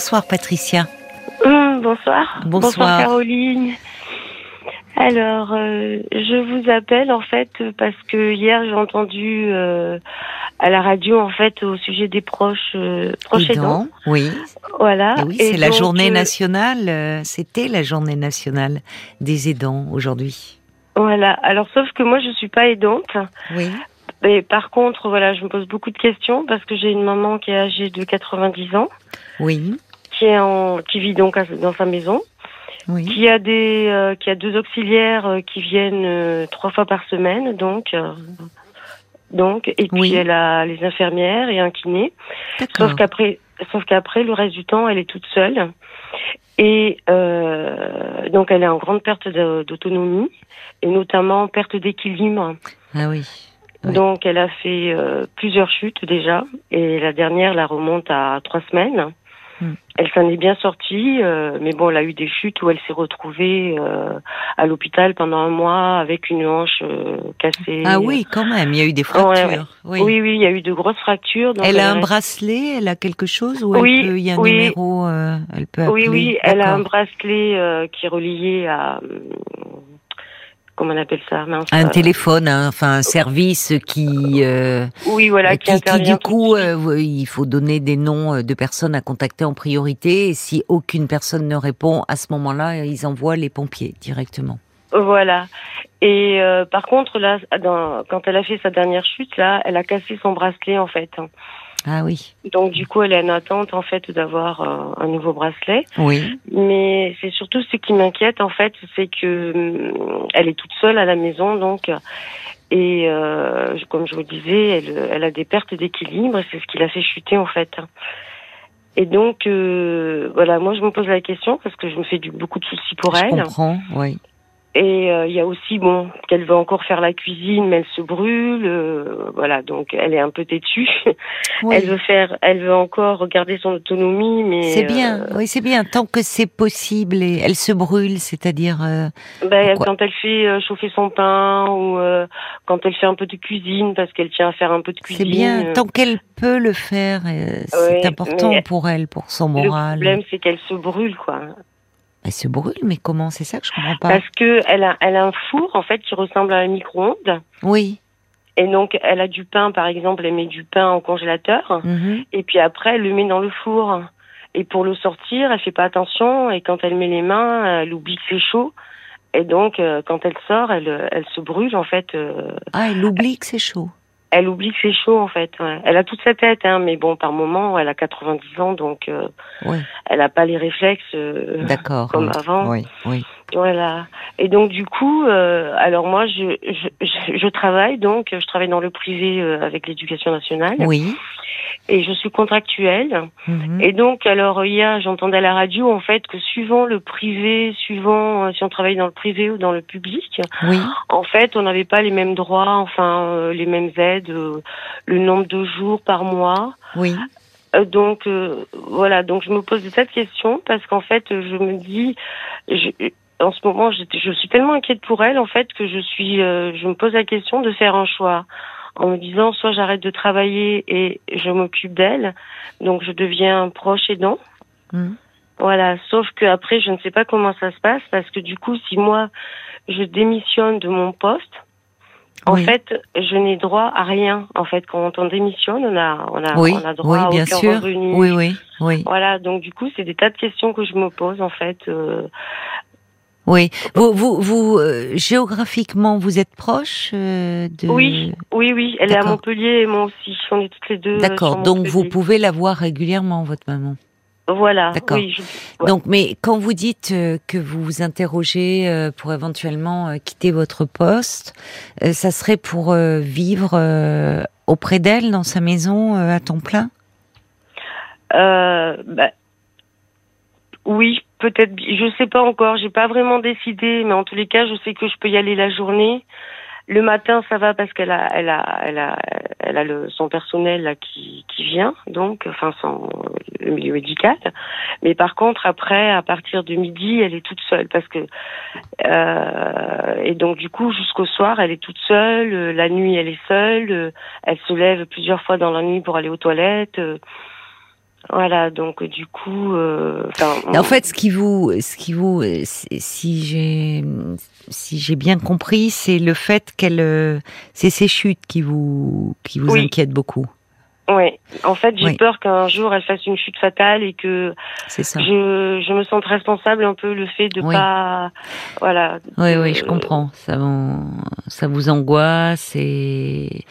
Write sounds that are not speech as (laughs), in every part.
Bonsoir Patricia. Hum, bonsoir. Bonsoir. Caroline. Alors, euh, je vous appelle en fait parce que hier j'ai entendu euh, à la radio en fait au sujet des proches euh, proches aidants. Oui. Voilà. Et oui, c'est la donc, journée nationale. C'était la journée nationale des aidants aujourd'hui. Voilà. Alors, sauf que moi je suis pas aidante. Oui. Mais par contre, voilà, je me pose beaucoup de questions parce que j'ai une maman qui est âgée de 90 ans, Oui. Qui est en, qui vit donc dans sa maison, Oui. qui a des, euh, qui a deux auxiliaires euh, qui viennent euh, trois fois par semaine, donc, euh, donc, et puis Oui. elle a les infirmières et un kiné. Sauf qu'après, sauf qu'après, le reste du temps, elle est toute seule. Et euh, donc, elle est en grande perte d'autonomie et notamment perte d'équilibre. Ah oui. Oui. Donc, elle a fait euh, plusieurs chutes déjà, et la dernière la remonte à trois semaines. Hmm. Elle s'en est bien sortie, euh, mais bon, elle a eu des chutes où elle s'est retrouvée euh, à l'hôpital pendant un mois avec une hanche euh, cassée. Ah oui, quand même. Il y a eu des fractures. ouais. Oui. Oui, oui, il y a eu de grosses fractures. donc Elle a un bracelet. Elle a quelque chose ou elle peut- il y a un oui. numéro. euh, elle peut appeler. Oui, oui, elle a un bracelet euh, qui est relié à. Comment on appelle ça mince, Un euh, téléphone, hein, enfin un service qui, euh, Oui, voilà, qui, qui, intervient. du coup, euh, il faut donner des noms de personnes à contacter en priorité. Et si aucune personne ne répond, à ce moment-là, ils envoient les pompiers directement. Voilà. Et euh, par contre, là, dans- quand elle a fait sa dernière chute, là, elle a cassé son bracelet en fait. Ah oui, Donc du coup, elle est en attente en fait d'avoir euh, un nouveau bracelet. oui, Mais c'est surtout ce qui m'inquiète en fait, c'est que hum, elle est toute seule à la maison, donc et euh, comme je vous disais, elle, elle a des pertes d'équilibre, c'est ce qui l'a fait chuter en fait. Et donc euh, voilà, moi je me pose la question parce que je me fais du, beaucoup de soucis pour je elle. comprends, oui. Et euh, il y a aussi bon qu'elle veut encore faire la cuisine, mais elle se brûle, euh, voilà, donc elle est un peu têtue. (laughs) Oui. Elle veut faire, elle veut encore garder son autonomie, mais C'est bien, euh, oui, c'est bien. Tant que c'est possible et elle se brûle, c'est-à-dire. euh, Ben, quand elle fait chauffer son pain ou euh, quand elle fait un peu de cuisine parce qu'elle tient à faire un peu de c'est cuisine. bien. euh, Tant qu'elle peut le faire, euh, c'est Ouais, important pour elle, pour son le moral. problème c'est qu'elle se brûle quoi. Elle se brûle, mais comment? C'est ça que je comprends pas. Parce que elle a, elle a un four en fait qui ressemble à un micro-ondes Oui. et donc elle a du pain par exemple, elle met du pain au congélateur mhm. et puis après elle le met dans le four et pour le sortir elle fait pas attention et quand elle met les mains elle oublie que c'est chaud et donc euh, quand elle sort elle, elle se brûle en fait. euh, Ah, elle oublie que c'est chaud. Elle oublie que c'est chaud en fait. ouais. Elle a toute sa tête, hein, mais bon, par moment, elle a 90 ans, donc euh, Oui, elle n'a pas les réflexes euh, comme oui. avant. Oui, oui. Voilà. Et donc du coup, euh, alors moi, je, je, je, je travaille donc, je travaille dans le privé euh, avec l'éducation nationale, Oui. Et je suis contractuelle. mhm. Et donc, alors hier, j'entendais à la radio en fait que suivant le privé, suivant euh, si on travaille dans le privé ou dans le public, Oui. en fait, on n'avait pas les mêmes droits, enfin euh, les mêmes aides, euh, le nombre de jours par mois. Oui. Donc voilà, donc je me pose cette question parce qu'en fait, je me dis, je, en ce moment, je, je suis tellement inquiète pour elle en fait que je suis, je me pose la question de faire un choix en me disant soit j'arrête de travailler et je m'occupe d'elle, donc je deviens proche aidant. Mhm. Voilà, sauf que après, je ne sais pas comment ça se passe parce que du coup, si moi je démissionne de mon poste, en Oui. fait, je n'ai droit à rien. En fait, quand on démissionne, on a, on a, Oui, on a droit oui, à bien aucun sûr. revenu. Oui, oui, oui. Voilà, donc du coup, c'est des tas de questions que je me pose en fait. euh, Oui. Vous, vous, vous euh, géographiquement, vous êtes proche euh, de. Oui, oui, oui. Elle est à. Montpellier et moi aussi. On est toutes les deux. euh, D'accord. Donc vous pouvez la voir régulièrement, votre maman. Voilà. D'accord. Oui. je- Ouais. Donc, mais quand vous dites euh, que vous vous interrogez pour éventuellement quitter votre poste, ça serait pour vivre auprès d'elle dans sa maison à temps plein? Euh, bah, oui, peut-être. Je sais pas encore. J'ai pas vraiment décidé, mais en tous les cas, je sais que je peux y aller la journée. Le matin, ça va parce qu'elle a, elle a, elle a, elle a le, son personnel là qui, qui vient, donc, enfin, son le milieu médical. Mais par contre, après, à partir de midi, elle est toute seule parce que euh, et donc du coup, jusqu'au soir, elle est toute seule. Euh, La nuit, elle est seule. Euh, Elle se lève plusieurs fois dans la nuit pour aller aux toilettes. Voilà, donc du coup, euh, En fait, ce qui vous, ce qui vous, si j'ai, si j'ai bien compris, c'est le fait qu'elle, euh, c'est ces chutes qui vous, qui vous Oui. inquiètent beaucoup. Ouais. En fait, j'ai Oui. peur qu'un jour elle fasse une chute fatale et que ça. je, je me sente responsable un peu le fait de Oui. pas, voilà. Oui, oui, je comprends. Ça, vous- ça vous angoisse et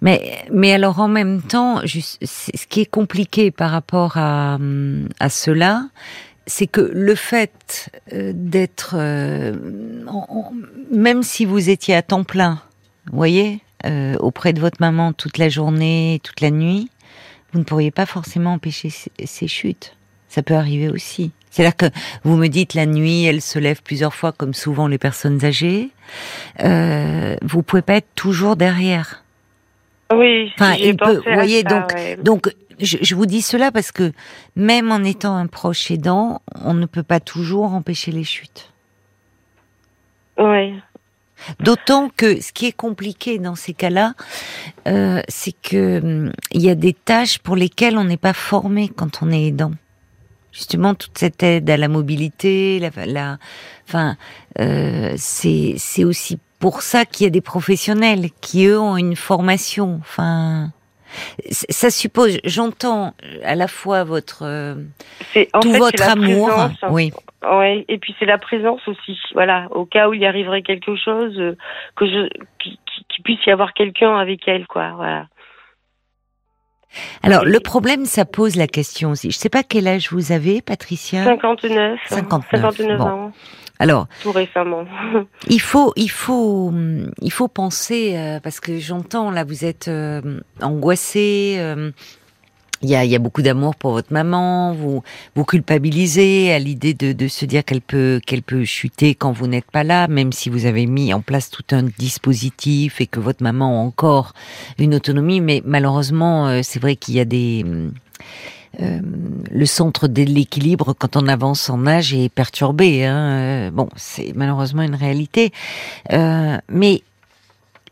mais mais alors en même temps, juste, ce qui est compliqué par rapport à à cela, c'est que le fait euh, d'être euh, même si vous étiez à temps plein, vous voyez, euh, auprès de votre maman toute la journée, toute la nuit, vous ne pourriez pas forcément empêcher ces, chutes. Ça peut arriver aussi. C'est-à-dire que vous me dites la nuit, elle se lève plusieurs fois, comme souvent les personnes âgées. Euh, vous pouvez pas être toujours derrière. Oui, Enfin, il peut- vous voyez, ça, donc- ouais. Donc, je, je vous dis cela parce que même en étant un proche aidant, on ne peut pas toujours empêcher les chutes. Ouais. D'autant que ce qui est compliqué dans ces cas-là, euh, c'est que hum, il y a des tâches pour lesquelles on n'est pas formé quand on est aidant. Justement, toute cette aide à la mobilité, la, la, enfin, euh, c'est c'est aussi pour ça qu'il y a des professionnels qui eux ont une formation. Enfin, ça suppose, j'entends à la fois votre euh, tout fait, votre amour, présence. oui, Ouais, et puis c'est la présence aussi. Voilà, au cas où il y arriverait quelque chose, euh, que je, qu'il qui, qu'il puisse y avoir quelqu'un avec elle, quoi. Voilà. Alors, Et- le problème, ça pose la question aussi. Je sais pas quel âge vous avez, Patricia. 59. 59, 59 bon. ans, Alors, tout récemment. (laughs) il faut, il faut, il faut penser euh, parce que j'entends là, vous êtes euh, angoissé. Il y a, il y a beaucoup d'amour pour votre maman. Vous, vous culpabilisez à l'idée de, de se dire qu'elle peut, qu'elle peut chuter quand vous n'êtes pas là, même si vous avez mis en place tout un dispositif et que votre maman a encore une autonomie. Mais malheureusement, euh, c'est vrai qu'il y a des hum, euh, le centre de l'équilibre quand on avance en âge est perturbé. Hein. Euh, Bon, c'est malheureusement une réalité, Euh, mais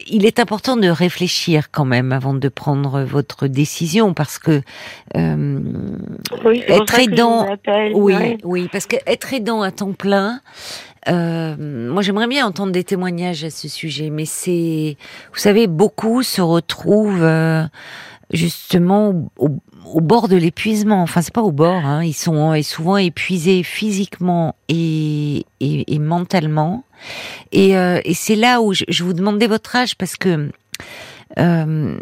il est important de réfléchir quand même avant de prendre votre décision parce que euh, oui, Être que aidant, oui, ouais. oui, parce que être aidant à temps plein, euh, moi j'aimerais bien entendre des témoignages à ce sujet, mais c'est, vous savez, beaucoup se retrouvent euh, justement au, au bord de l'épuisement. Enfin, c'est pas au bord, hein, ils sont euh, souvent épuisés physiquement et, et, et mentalement. Et, euh, et c'est là où je, je vous demandais votre âge parce que euh,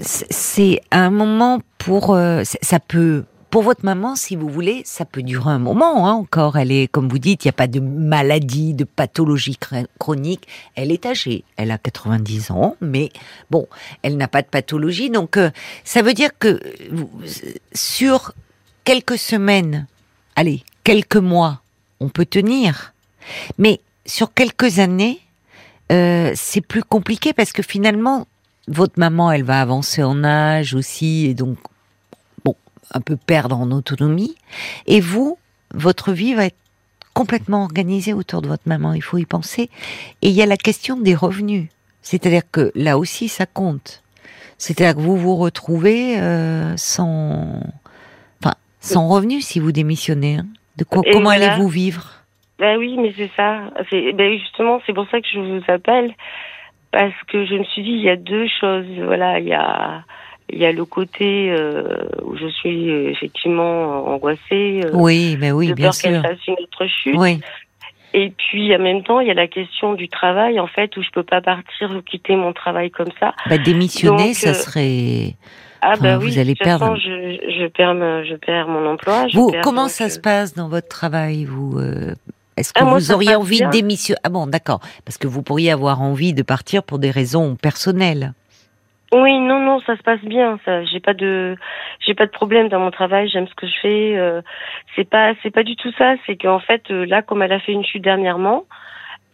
c'est- un moment pour euh, ça peut pour votre maman si vous voulez ça peut durer un moment hein, encore. Elle est comme vous dites il n'y a pas de maladie de pathologie chr- chronique. Elle est âgée. Elle a 90 ans mais bon elle n'a pas de pathologie. Donc euh, ça veut dire que sur quelques semaines allez quelques mois on peut tenir. Mais sur quelques années euh, c'est plus compliqué parce que finalement, votre maman, elle va avancer en âge aussi et donc, un peu perdre en autonomie. Et vous, votre vie va être complètement organisée autour de votre maman. Il faut y penser. Et il y a la question des revenus. C'est-à-dire que là aussi, ça compte. C'est-à-dire que vous vous retrouvez euh, sans, enfin, sans revenus si vous démissionnez. hein. De quoi, Et comment voilà. allez-vous vivre? Ben oui, mais c'est ça. C'est ben justement, c'est pour ça que je vous appelle parce que je me suis dit il y a deux choses. Voilà, il y a il y a le côté euh, où je suis euh, effectivement angoissée, euh, Oui, mais oui, de bien peur qu'elle fasse une autre chute. Oui. Et puis en même temps, il y a la question du travail en fait où je peux pas partir ou quitter mon travail comme ça. Bah, démissionner, Donc, ça serait. Ah Enfin, bah vous oui, allez de toute façon, perdre. je, je perds me- je perds mon emploi. je Vous, perds comment ça se passe dans votre travail Vous, est-ce que Ah, vous auriez envie de démissionner? Ah bon, d'accord, parce que vous pourriez avoir envie de partir pour des raisons personnelles. Oui, non, non, ça se passe bien. Ça, j'ai pas de, j'ai pas de problème dans mon travail. J'aime ce que je fais. euh, c'est pas, c'est pas du tout ça. C'est qu'en fait, euh, là, comme elle a fait une chute dernièrement,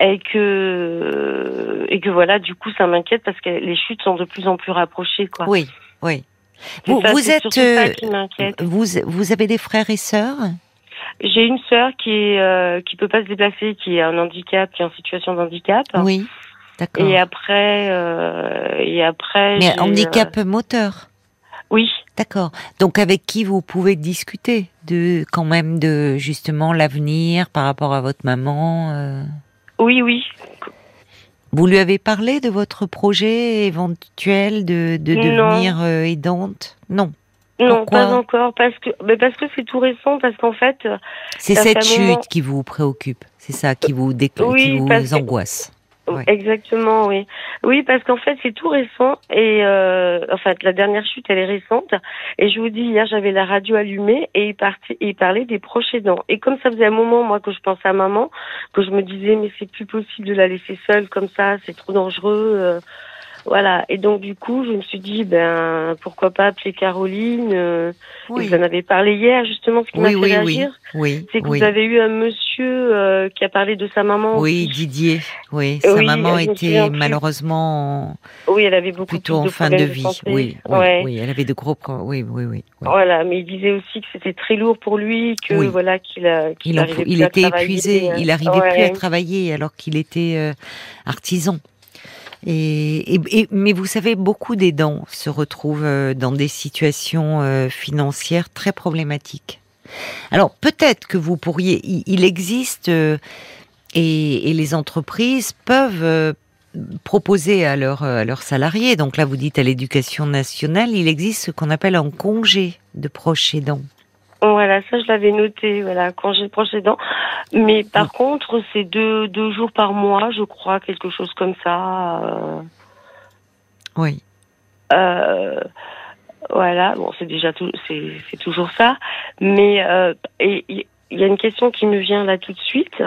et que, et que voilà, du coup, ça m'inquiète parce que les chutes sont de plus en plus rapprochées, quoi. Oui, oui. Vous, ça, vous êtes, ça euh, qui vous, vous avez des frères et sœurs? J'ai une sœur qui est, euh, qui peut pas se déplacer, qui a un handicap, qui est en situation de handicap. Oui, d'accord. Et après, euh, et après. Mais handicap moteur. euh, Oui. D'accord. Donc avec qui vous pouvez discuter de quand même de justement l'avenir par rapport à votre maman. euh? Oui, oui. Vous lui avez parlé de votre projet éventuel de, de devenir euh, aidante? Non. Non, Pourquoi? pas encore, parce que, mais parce que c'est tout récent, parce qu'en fait, C'est cette moment- chute qui vous préoccupe. C'est ça qui vous dé- Oui, qui vous que- angoisse. Ouais. exactement, oui. Oui, parce qu'en fait, c'est tout récent, et euh, en fait, la dernière chute, elle est récente, et je vous dis, hier, j'avais la radio allumée, et il, parti, il parlait des proches aidants. Et comme ça faisait un moment, moi, que je pensais à maman, que je me disais, mais c'est plus possible de la laisser seule comme ça, c'est trop dangereux, euh, voilà. Et donc, du coup, je me suis dit, ben, pourquoi pas appeler Caroline, euh, Oui, Vous en avez parlé hier, justement, ce qui m'a oui, fait oui, oui. réagir. Oui, C'est que vous avez eu un monsieur euh, qui a parlé de sa maman. Oui, aussi. Didier. Oui, sa maman était plus. malheureusement Oui, elle avait beaucoup plutôt plus en de fin de problèmes vie. oui, oui, ouais. oui, elle avait de gros pro- Oui, oui, oui. Voilà, mais il disait aussi que c'était très lourd pour lui, que voilà qu'il a, Il, plus était épuisé, il n'arrivait plus Ouais. à travailler alors qu'il était euh, artisan. Et, mais vous savez, beaucoup d'aidants se retrouvent euh, dans des situations euh, financières très problématiques. Alors peut-être que vous pourriez, il, existe euh, et, les entreprises peuvent proposer à à leurs salariés. Donc là, vous dites à l'éducation nationale, il existe ce qu'on appelle un congé de proche aidant. Voilà, ça je l'avais noté, voilà, congé de proche aidant. Mais par contre, c'est deux, deux jours par mois, je crois, quelque chose comme ça. euh, Oui. Euh, voilà, bon, c'est déjà tout, c'est, c'est toujours ça. Mais euh, et il il y a une question qui me vient là tout de suite,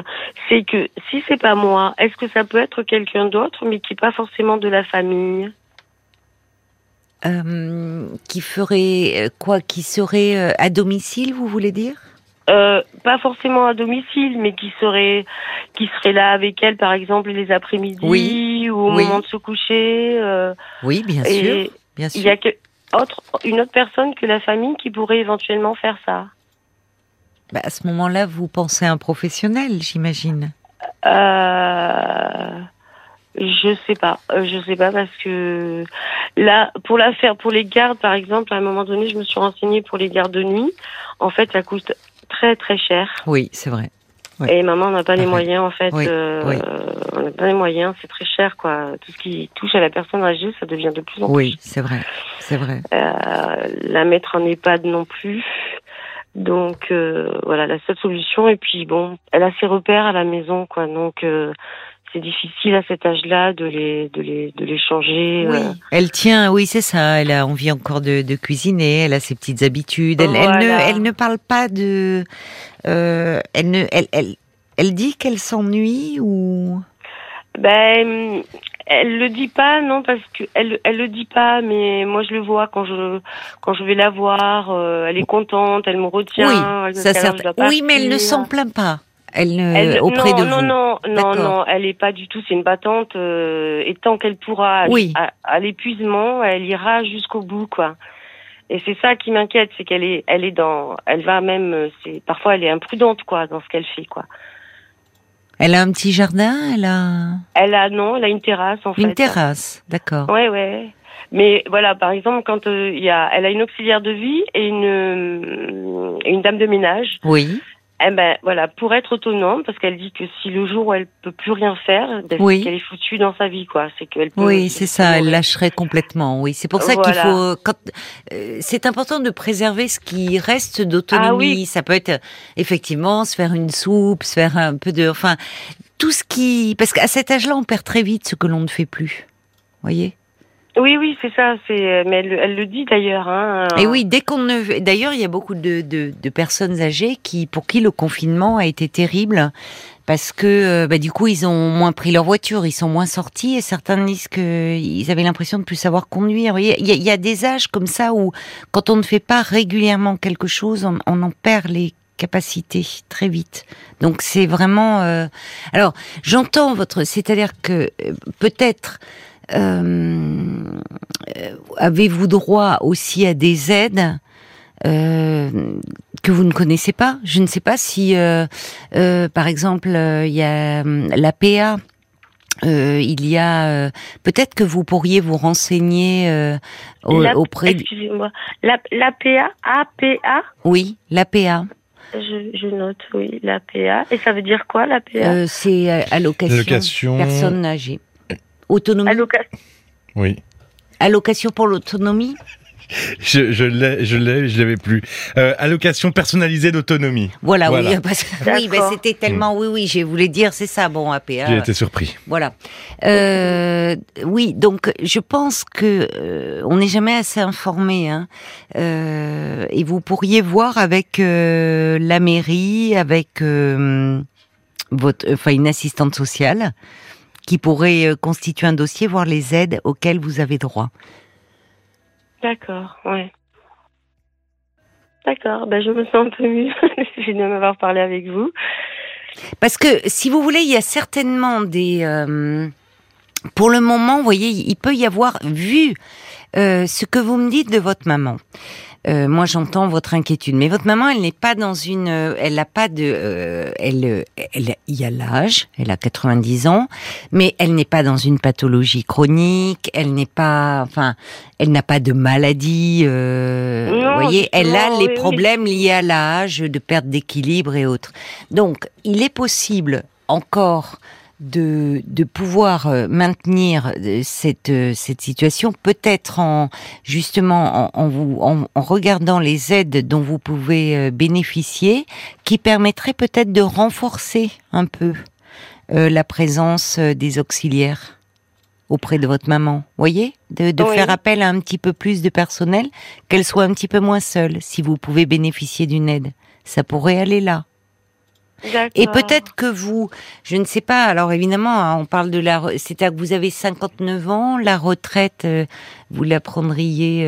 c'est que si c'est pas moi, est-ce que ça peut être quelqu'un d'autre, mais qui n'est pas forcément de la famille? Euh, qui ferait euh, quoi Qui serait euh, à domicile, vous voulez dire? Euh, Pas forcément à domicile, mais qui serait qui serait là avec elle, par exemple, les après-midi Oui, ou au oui. moment de se coucher. euh, Oui, bien sûr, bien il y a que autre, une autre personne que la famille qui pourrait éventuellement faire ça. Bah, à ce moment-là, vous pensez à un professionnel, j'imagine. Euh, je sais pas, Euh, je sais pas parce que là, pour la faire, pour les gardes, par exemple, à un moment donné, je me suis renseignée pour les gardes de nuit. En fait, ça coûte très très cher. Oui, c'est vrai. Oui. Et maman n'a pas les Pareil. moyens, en fait. Oui, euh, oui. On n'a pas les moyens, c'est très cher, quoi. Tout ce qui touche à la personne âgée, ça devient de plus en Oui, c'est vrai, c'est vrai. plus. Euh, la mettre en EHPAD non plus. Donc euh, voilà, la seule solution. Et puis bon, elle a ses repères à la maison, quoi. Donc euh, c'est difficile à cet âge-là de les de les de les changer. Oui, euh. elle tient, oui, c'est ça. Elle a envie encore de, de cuisiner. Elle a ses petites habitudes. Elle, elle ne, elle ne parle pas de. euh, elle ne, elle, elle, elle dit qu'elle s'ennuie ou? Ben, elle le dit pas, non, parce que elle, elle le dit pas, mais moi je le vois quand je, quand je vais la voir, euh, elle est contente, elle me retient. oui, ça Oui, mais elle ne s'en plaint pas. Elle ne Elle- auprès non, de non, vous. non, non, non, elle est pas du tout. C'est une battante. euh, et tant qu'elle pourra, Oui. à, à l'épuisement, elle ira jusqu'au bout, quoi. Et c'est ça qui m'inquiète, c'est qu'elle est, elle est dans, elle va même, euh, c'est parfois elle est imprudente, quoi, dans ce qu'elle fait, quoi. Elle a un petit jardin. Elle a Elle a non, elle a une terrasse en fait. une terrasse. D'accord. Ouais, ouais. Mais voilà, par exemple, quand euh, il y a, elle a une auxiliaire de vie et une, euh, une dame de ménage. Oui. Eh ben voilà, pour être autonome, parce qu'elle dit que si le jour où elle peut plus rien faire, Oui. qu'elle est foutue dans sa vie, quoi. C'est qu'elle. Oui, c'est ça, elle lâcherait complètement. Oui, c'est pour ça qu'il faut. Quand euh, c'est important de préserver ce qui reste d'autonomie. Ah oui. Ça peut être effectivement se faire une soupe, se faire un peu de, enfin, tout ce qui, parce qu'à cet âge-là, on perd très vite ce que l'on ne fait plus. Voyez? Oui, oui, c'est ça. C'est, mais elle, elle le dit d'ailleurs. Hein. Et oui, dès qu'on ne, d'ailleurs, il y a beaucoup de, de, de personnes âgées qui, pour qui le confinement a été terrible. Parce que euh, bah, du coup ils ont moins pris leur voiture, ils sont moins sortis et certains disent qu'ils avaient l'impression de plus savoir conduire. Il y, a, il y a des âges comme ça où quand on ne fait pas régulièrement quelque chose, on, on en perd les capacités très vite. Donc c'est vraiment. euh, Alors j'entends votre, c'est-à-dire que euh, peut-être euh, euh, avez-vous droit aussi à des aides euh, que vous ne connaissez pas? Je ne sais pas si, euh, euh, par exemple, euh, il y a euh, la PA euh, il y a peut-être que vous pourriez vous renseigner auprès. Excusez-moi. L'APA, APA. Oui, l'APA. Je, je, note, oui, l'APA. Et ça veut dire quoi, l'APA C'est allocation, allocation personne âgée. Autonomie. Allocation. Oui. Allocation pour l'autonomie je, je l'ai, je l'ai, je l'avais plus. Euh, allocation personnalisée d'autonomie. Voilà, oui, (laughs) parce que, oui, ben, c'était tellement, oui, oui, je voulais dire, c'est ça, bon, APA. J'ai été surpris. Voilà. Euh, oui, donc je pense que euh, on n'est jamais assez informé, hein, euh, et vous pourriez voir avec euh, la mairie, avec votre, enfin une assistante sociale, qui pourrait constituer un dossier, voir les aides auxquelles vous avez droit. D'accord, ouais. D'accord, ben je me sens un peu mieux. (laughs) J'ai de m'avoir parlé avec vous. Parce que, si vous voulez, il y a certainement des... Euh, pour le moment, vous voyez, il peut y avoir, vu euh, ce que vous me dites de votre maman, euh, moi j'entends votre inquiétude, mais votre maman, elle n'est pas dans une, euh, elle n'a pas de, euh, elle, elle, il y a l'âge, elle a 90 ans, mais elle n'est pas dans une pathologie chronique, elle n'est pas, enfin, elle n'a pas de maladie, vous voyez, elle a les problèmes liés à l'âge, de perte d'équilibre et autres. Donc, il est possible encore de, de pouvoir euh, maintenir euh, cette, euh, cette situation, peut-être en justement en, en, vous, en, regardant les aides dont vous pouvez bénéficier, qui permettraient peut-être de renforcer un peu la présence des auxiliaires auprès de votre maman. Voyez, de, de faire appel à un petit peu plus de personnel, qu'elle soit un petit peu moins seule. Si vous pouvez bénéficier d'une aide, ça pourrait aller là. Et peut-être que vous, je ne sais pas, alors évidemment, hein, on parle de la, c'est-à-dire que vous avez 59 ans, la retraite, euh, vous la prendriez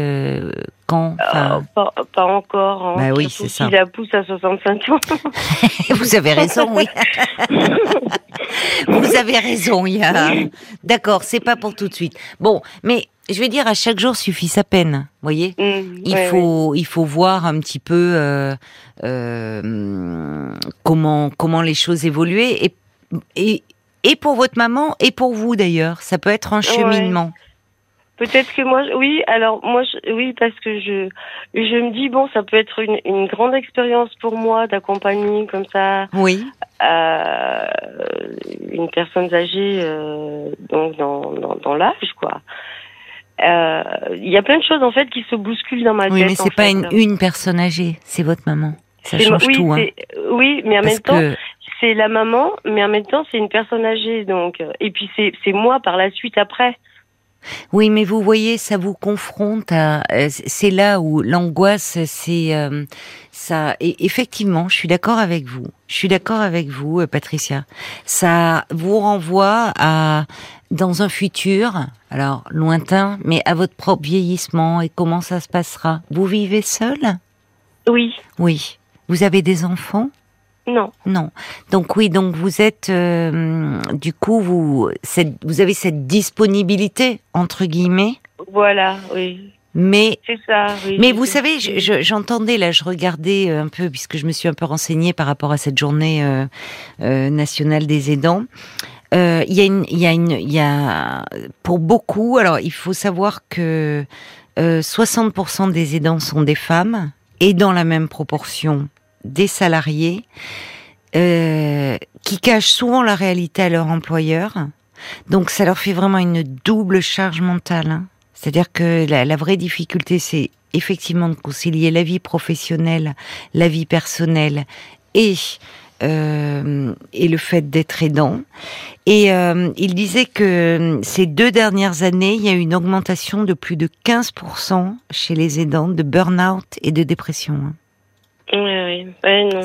euh, pas, pas, encore. Hein. Bah oui, c'est ça. Si la pousse à 65 ans. (laughs) vous avez raison, oui. vous avez raison, il y a. (laughs) D'accord, c'est pas pour tout de suite. Bon, mais je vais dire à chaque jour suffit sa peine. Voyez, mmh, il faut il faut voir un petit peu euh, euh, comment comment les choses évoluent et, et et pour votre maman et pour vous d'ailleurs. Ça peut être un cheminement. Peut-être que moi, oui. Alors moi, oui, parce que je, je me dis bon, ça peut être une, une grande expérience pour moi d'accompagner comme ça. Oui. Euh, une personne âgée, euh, donc dans, dans, dans l'âge, quoi. Euh, il y a plein de choses en fait qui se bousculent dans ma tête. Oui, mais c'est pas une, une, personne âgée, c'est votre maman. Ça change oui, tout. Hein. Oui, mais en même temps, c'est la maman, mais en même temps, c'est une personne âgée, donc. Et puis c'est moi par la suite après. Oui, mais vous voyez, ça vous confronte à. Euh, c'est là où l'angoisse, c'est euh, ça. Et effectivement, je suis d'accord avec vous. Je suis d'accord avec vous, euh, Patricia. Ça vous renvoie à dans un futur, alors lointain, mais à votre propre vieillissement et comment ça se passera? Vous vivez seul Oui. Oui. Vous avez des enfants? Non. Non. Donc oui, donc vous êtes, euh, du coup, vous, vous avez cette disponibilité entre guillemets. Voilà, oui. Mais c'est ça. Oui, mais vous savez, j'entendais là, je regardais un peu puisque je me suis un peu renseignée par rapport à cette journée euh, euh, nationale des aidants. Il y a une, il y a une, il y a pour beaucoup. Alors, il faut savoir que 60% des aidants sont des femmes et dans la même proportion des salariés euh, qui cachent souvent la réalité à leur employeur. Donc ça leur fait vraiment une double charge mentale. Hein. C'est-à-dire que la, vraie difficulté, c'est effectivement de concilier la vie professionnelle, la vie personnelle et euh, et le fait d'être aidant. Et euh, il disait que ces deux dernières années, il y a eu une augmentation de plus de 15% chez les aidants de burn-out et de dépression. Oui, oui. Ouais, non,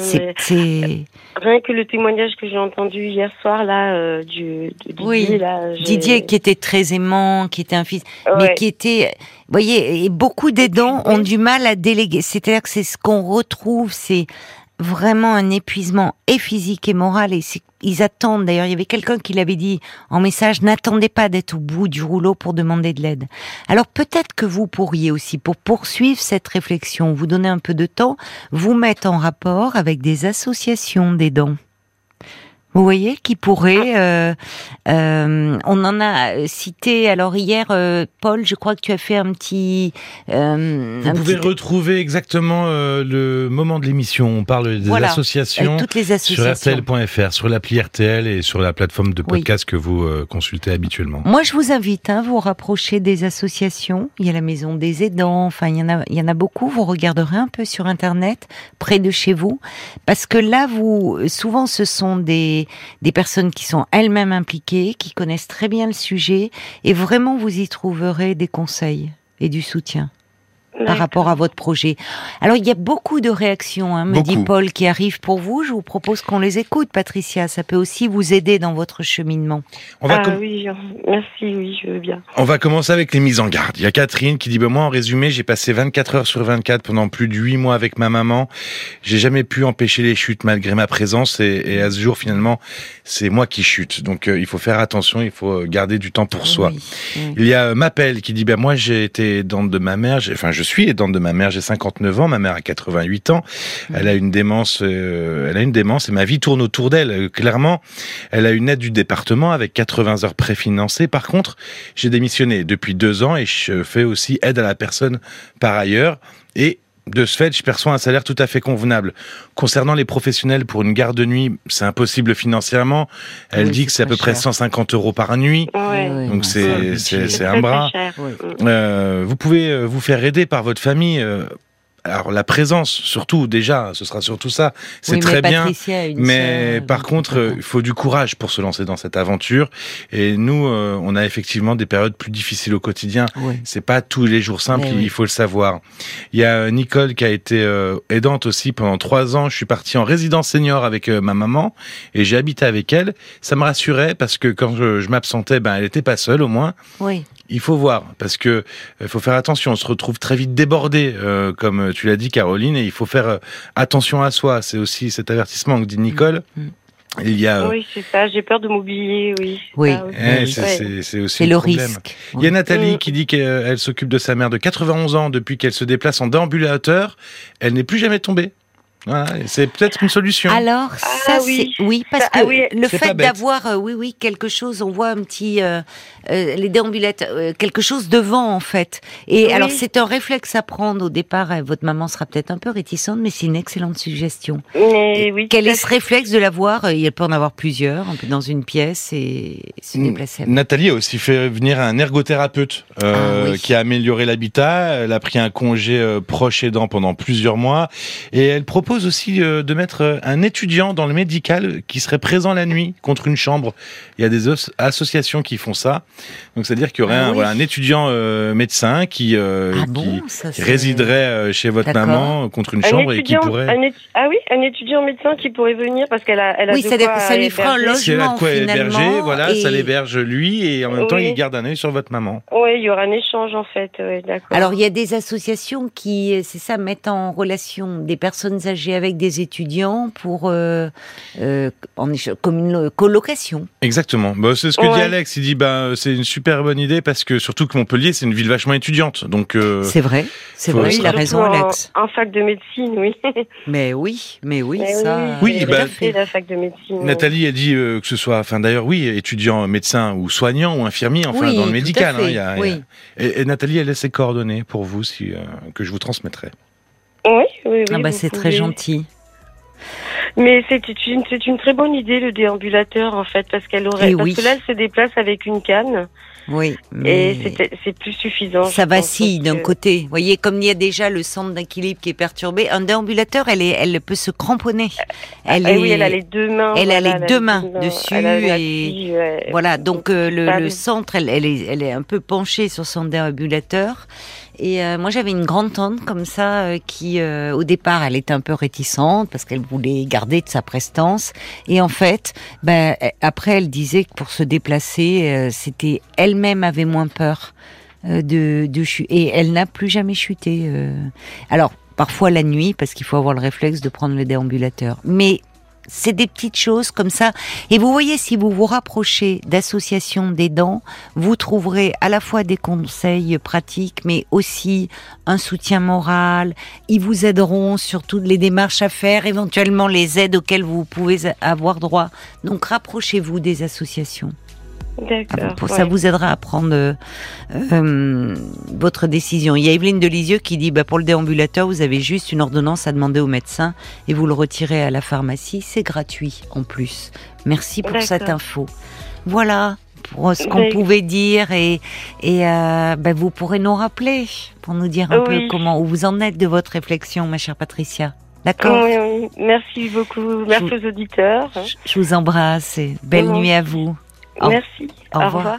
mais... Rien que le témoignage que j'ai entendu hier soir, là, euh, du, de Didier, oui. là, Didier qui était très aimant, qui était un fils, mais qui était, vous voyez, et beaucoup d'aidants ont du mal à déléguer. C'est-à-dire que c'est ce qu'on retrouve, c'est vraiment un épuisement et physique et moral. Et ils attendent d'ailleurs il y avait quelqu'un qui l'avait dit en message n'attendez pas d'être au bout du rouleau pour demander de l'aide. Alors peut-être que vous pourriez aussi pour poursuivre cette réflexion vous donner un peu de temps vous mettre en rapport avec des associations d'aidants Vous voyez, qui pourrait. Euh, euh, on en a cité. Alors hier, euh, Paul, je crois que tu as fait un petit. Euh, Vous un pouvez petit- retrouver exactement euh, le moment de l'émission. On parle des Voilà, associations toutes les sur associations. RTL.fr, sur l'appli RTL et sur la plateforme de Oui. podcast que vous euh, consultez habituellement. Moi, je vous invite hein, à vous rapprocher des associations. Il y a la Maison des aidants. Enfin, il y en a, il y en a beaucoup. Vous regarderez un peu sur Internet, près de chez vous, parce que là, vous, souvent, ce sont des des personnes qui sont elles-mêmes impliquées, qui connaissent très bien le sujet, et vraiment, vous y trouverez des conseils et du soutien. Par rapport à votre projet. Alors, il y a beaucoup de réactions, hein, me dit. Paul, qui arrivent pour vous. Je vous propose qu'on les écoute, Patricia. Ça peut aussi vous aider dans votre cheminement. On va, Ah com- oui, merci, oui, je veux bien. on va commencer avec les mises en garde. Il y a Catherine qui dit bah, Moi, en résumé, j'ai passé 24 heures sur 24 pendant plus de 8 mois avec ma maman. J'ai jamais pu empêcher les chutes malgré ma présence. Et, et à ce jour, finalement, c'est moi qui chute. Donc, euh, il faut faire attention, il faut garder du temps pour soi. Oui. Mm. Il y a euh, Mapel qui dit ben moi j'ai été aidante de ma mère, enfin je suis aidante de ma mère, j'ai 59 ans, ma mère a 88 ans, elle a une démence, euh, elle a une démence et ma vie tourne autour d'elle. Euh, Clairement, elle a une aide du département avec 80 heures préfinancées. Par contre, j'ai démissionné depuis deux ans et je fais aussi aide à la personne par ailleurs et de ce fait, je perçois un salaire tout à fait convenable. Concernant les professionnels pour une garde de nuit, c'est impossible financièrement. Elle Oui, dit que c'est à peu près cher. 150 euros par nuit. Ouais. Donc c'est- un bras. Euh, vous pouvez euh, vous faire aider par votre famille. Alors la présence, surtout déjà, ce sera surtout ça. C'est Oui, mais très bien. Mais par contre, il euh, faut il faut du courage pour se lancer dans cette aventure. Et nous, euh, on a effectivement des périodes plus difficiles au quotidien. oui. C'est pas tous les jours simples, oui. il faut le savoir. Il y a euh, Nicole qui a été euh, aidante aussi pendant trois ans. Je suis parti en résidence senior avec euh, ma maman et j'ai habité avec elle. Ça me rassurait parce que quand je, je m'absentais, ben elle était pas seule au moins. Oui. Il faut voir parce que il faut faire attention. On se retrouve très vite débordé, euh, tu l'as dit, Caroline, et il faut faire euh, attention à soi. C'est aussi cet avertissement que dit Nicole. Mm. Il y a, euh, Oui, c'est ça. J'ai peur de m'oublier, oui. c'est Oui. aussi. eh, oui. c'est Ouais. aussi C'est le problème. risque. Il y a Nathalie Mm. qui dit qu'elle s'occupe de sa mère de 91 ans depuis qu'elle se déplace en déambulateur. Elle n'est plus jamais tombée. Voilà, et c'est peut-être une solution. Alors, Ah ça, oui. c'est oui, parce Ça, que ah oui. le fait d'avoir, euh, oui, oui, quelque chose, on voit un petit, euh, euh, les déambulettes, euh, quelque chose devant en fait. Et Oui. alors, c'est un réflexe à prendre au départ. Votre maman sera peut-être un peu réticente, mais c'est une excellente suggestion. Mais oui. Quel est ce réflexe de l'avoir Il peut en avoir plusieurs, on peut dans une pièce et se déplacer. Nathalie a aussi fait venir un ergothérapeute euh, Ah oui. qui a amélioré l'habitat. Elle a pris un congé euh, proche aidant pendant plusieurs mois. Et elle propose aussi euh, de mettre euh, un étudiant dans le médical qui serait présent la nuit contre une chambre. Il y a des associations qui font ça. Donc c'est-à-dire qu'il y aurait Ah un, oui. voilà, un étudiant euh, médecin qui, euh, Ah qui ça, résiderait euh, chez votre maman contre une Un chambre et qui pourrait... un étu- ah oui, un étudiant médecin qui pourrait venir parce qu'elle a, elle a Oui, de ça, quoi ça lui fera un logement. Si elle a de quoi finalement, héberger, voilà, ça l'héberge lui et en même temps il garde un œil sur votre maman. Oui, il y aura un échange en fait, ouais, d'accord. Alors, il y a des associations qui, c'est ça, mettent en relation des personnes âgées avec des étudiants pour, euh, euh, en comme une lo- colocation. Exactement. Bah, c'est ce que dit Ouais. Alex. Il dit bah c'est une super bonne idée parce que surtout que Montpellier c'est une ville vachement étudiante. Donc euh, C'est vrai, c'est vrai, il a raison, en- Alex. En, fac de médecine, oui. (laughs) Mais oui, mais oui, Mais ça. Oui, j'ai bah- la fac de médecine. Nathalie a dit euh, que ce soit, enfin d'ailleurs oui, étudiant médecin ou soignant ou infirmier, enfin Oui, dans le médical. fait, hein, y a- y a- oui. Et, et Nathalie elle laisse ses coordonnées pour vous si euh, que je vous transmettrai. Oui, oui, oui. Ah bah c'est très gentil. Mais c'est une, c'est une très bonne idée le déambulateur en fait parce qu'elle aurait, Eh parce oui. que là elle se déplace avec une canne Oui, mais et c'est, plus suffisant. ça vacille d'un que- côté. Vous voyez, comme il y a déjà le centre d'équilibre qui est perturbé, un déambulateur, elle est, elle peut se cramponner. Elle Ah est, oui, elle a les deux mains. elle a les deux mains dessus et- fille, ouais. Voilà, donc euh, le, centre, elle, elle, est, elle est un peu penchée sur son déambulateur. Et euh, moi, j'avais une grande tante comme ça euh, qui, au départ, elle était un peu réticente parce qu'elle voulait garder de sa prestance. Et en fait, ben, euh, après, elle disait que pour se déplacer, euh, c'était elle-même avait moins peur euh, de, de chuter. Et elle n'a plus jamais chuté. Alors, parfois la nuit, parce qu'il faut avoir le réflexe de prendre le déambulateur. Mais c'est des petites choses comme ça. Et vous voyez, si vous vous rapprochez d'associations d'aidants, vous trouverez à la fois des conseils pratiques, mais aussi un soutien moral. Ils vous aideront sur toutes les démarches à faire, éventuellement les aides auxquelles vous pouvez avoir droit. Donc rapprochez-vous des associations. D'accord. Ça vous aidera à prendre euh, euh, votre décision. Il y a Evelyne Delisieux qui dit bah, pour le déambulateur, vous avez juste une ordonnance à demander au médecin et vous le retirez à la pharmacie. C'est gratuit en plus. Merci pour cette info. Voilà pour ce qu'on pouvait dire et, et euh, bah, vous pourrez nous rappeler pour nous dire un peu comment où vous en êtes de votre réflexion, ma chère Patricia. D'accord. Oui, oui. Merci beaucoup. Merci aux auditeurs. Je, vous embrasse et belle nuit à vous. Merci. Au, revoir.